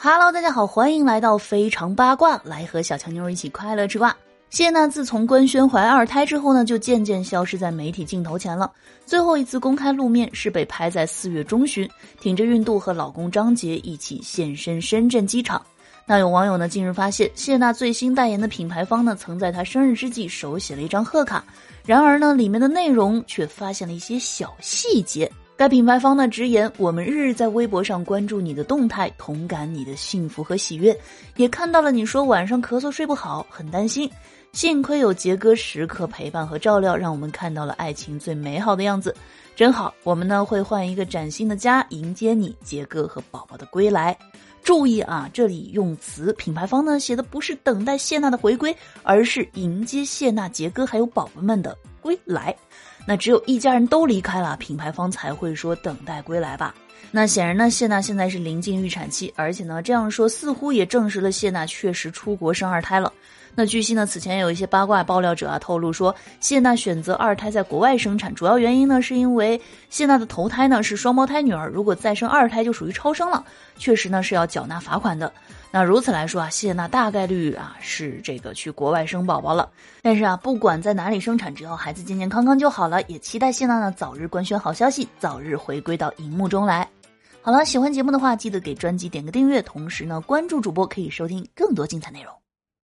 Hello，大家好，欢迎来到非常八卦，来和小强妞一起快乐吃瓜。谢娜自从官宣怀二胎之后呢，就渐渐消失在媒体镜头前了。最后一次公开露面是被拍在四月中旬，挺着孕肚和老公张杰一起现身深圳机场。那有网友呢，近日发现谢娜最新代言的品牌方呢，曾在她生日之际手写了一张贺卡，然而呢，里面的内容却发现了一些小细节。该品牌方呢直言：“我们日日在微博上关注你的动态，同感你的幸福和喜悦，也看到了你说晚上咳嗽睡不好，很担心。幸亏有杰哥时刻陪伴和照料，让我们看到了爱情最美好的样子，真好。我们呢会换一个崭新的家迎接你，杰哥和宝宝的归来。注意啊，这里用词品牌方呢写的不是等待谢娜的回归，而是迎接谢娜、杰哥还有宝宝们的归来。”那只有一家人都离开了，品牌方才会说等待归来吧。那显然呢，谢娜现在是临近预产期，而且呢这样说似乎也证实了谢娜确实出国生二胎了。那据悉呢，此前有一些八卦爆料者啊透露说，谢娜选择二胎在国外生产，主要原因呢是因为谢娜的头胎呢是双胞胎女儿，如果再生二胎就属于超生了，确实呢是要缴纳罚款的。那如此来说啊，谢娜大概率啊是这个去国外生宝宝了。但是啊，不管在哪里生产，只要孩子健健康康就好了。也期待谢娜呢早日官宣好消息，早日回归到荧幕中来。好了，喜欢节目的话，记得给专辑点个订阅，同时呢关注主播，可以收听更多精彩内容。